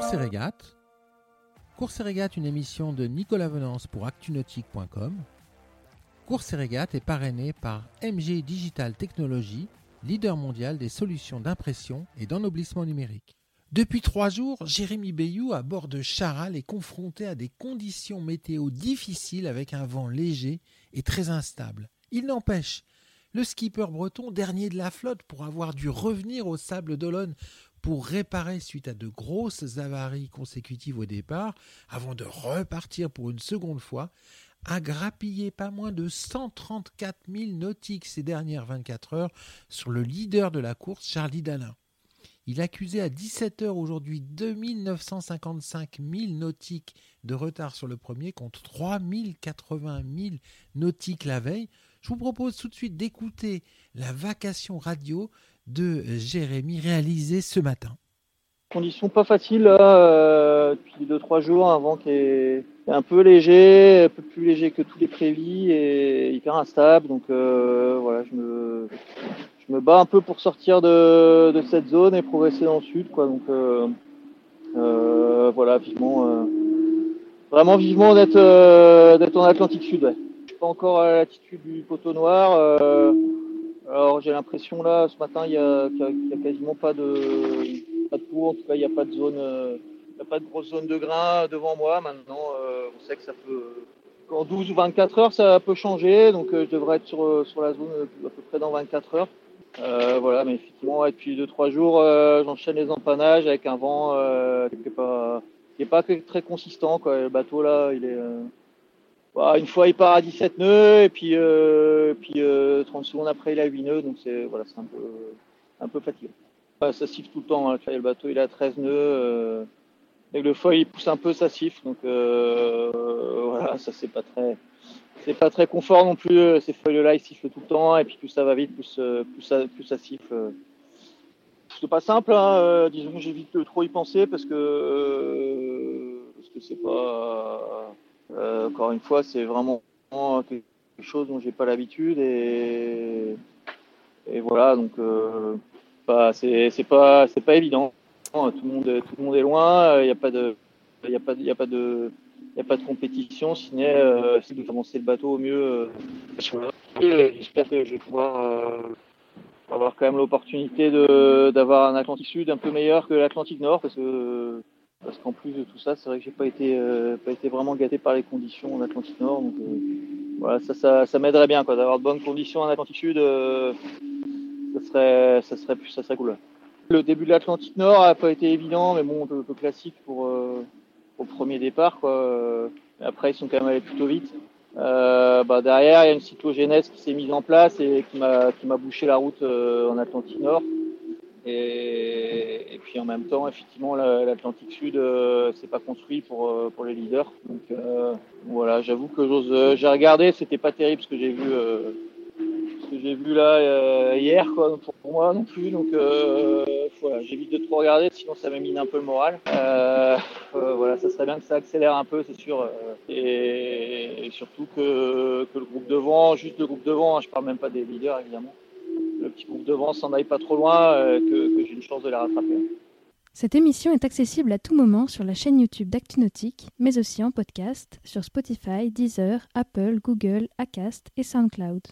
Course et régate. Une émission de Nicolas Venance pour actunautique.com. Course et régate est parrainé par MG Digital Technology, leader mondial des solutions d'impression et d'ennoblissement numérique. Depuis trois jours, Jérémy Bayou, à bord de Charal, est confronté à des conditions météo difficiles avec un vent léger et très instable. Il n'empêche, le skipper breton, dernier de la flotte, pour avoir dû revenir au Sable d'Olonne pour réparer suite à de grosses avaries consécutives au départ, avant de repartir pour une seconde fois, a grappillé pas moins de 134 000 nautiques ces dernières 24 heures sur le leader de la course, Charlie Dalin. Il accusait à 17 heures aujourd'hui 2955 000 nautiques de retard sur le premier contre 3080 000 nautiques la veille. Je vous propose tout de suite d'écouter la vacation radio de Jérémy réalisée ce matin. Conditions pas faciles là, depuis 2-3 jours, un vent qui est un peu léger, un peu plus léger que tous les prévis et hyper instable. Donc euh, voilà, je me, je me bats un peu pour sortir de, cette zone et progresser dans le sud. Donc euh, euh, voilà, vivement, vraiment vivement d'être en Atlantique Sud. Ouais. Pas encore à l'altitude du poteau noir. alors j'ai l'impression là, ce matin, il y a, y quasiment pas de, pas de peau. En tout cas, il n'y a pas de zone n'y a pas de grosse zone de grain devant moi. Maintenant, euh, on sait que ça peut. En 12 ou 24 heures, ça peut changer. Donc, euh, je devrais être sur, euh, sur la zone à peu près dans 24 heures. voilà, mais effectivement, depuis 2-3 jours, j'enchaîne les empannages avec un vent qui n'est pas, est pas très consistant. Le bateau, là, il est. Bah, une fois, il part à 17 nœuds, et puis, puis 30 secondes après, il a 8 nœuds. Donc, c'est voilà, un peu, un peu fatigant. ça siffle tout le temps. Hein. Le bateau, il a 13 nœuds. Et le foil il pousse un peu, ça siffle. Donc euh, voilà, ça c'est pas très, c'est pas très confort non plus. Ces feuilles-là, ils sifflent tout le temps, et puis plus ça va vite, plus, euh, ça, plus ça siffle. C'est pas simple, hein. Euh, disons que j'évite trop y penser parce que parce que c'est pas. Encore une fois, c'est vraiment quelque chose dont j'ai pas l'habitude et voilà donc bah, c'est pas c'est pas évident tout le monde, tout le monde est loin. Il n'y a pas de, il a pas, il a pas de, il a pas de compétition. Sinon, euh, c'est commencer le bateau au mieux. Euh, J'espère que je vais pouvoir euh, avoir quand même l'opportunité d'avoir un Atlantique Sud un peu meilleur que l'Atlantique Nord, parce que parce qu'en plus de tout ça, c'est vrai que j'ai pas été euh, pas été vraiment gâté par les conditions en Atlantique Nord. Donc euh, voilà, ça, ça, ça m'aiderait bien quoi, d'avoir de bonnes conditions en Atlantique Sud. ça serait ça serait ça serait cool. Le début de l'Atlantique Nord n'a pas été évident, mais bon, un peu, classique pour euh, au premier départ. Quoi. Après, ils sont quand même allés plutôt vite. Euh, bah, derrière, il y a une cyclogénèse qui s'est mise en place et qui m'a qui m'a bouché la route euh, en Atlantique Nord. Et, puis en même temps, effectivement, l'Atlantique Sud, euh, c'est pas construit pour euh, pour les leaders. Donc euh, voilà, j'avoue que j'ose. j'ai regardé, c'était pas terrible ce que j'ai vu vu là euh, hier, quoi, pour moi non plus. Donc euh, voilà, j'évite de trop regarder, sinon ça m'émine un peu le moral. Euh, voilà, ça serait bien que ça accélère un peu, c'est sûr. Et, surtout que, que, le groupe devant, juste le groupe devant, hein, je parle même pas des leaders évidemment. Le petit groupe devant s'en aille pas trop loin, que, que j'ai une chance de les rattraper. Cette émission est accessible à tout moment sur la chaîne YouTube d'ActuNautique, mais aussi en podcast sur Spotify, Deezer, Apple, Google, Acast et SoundCloud.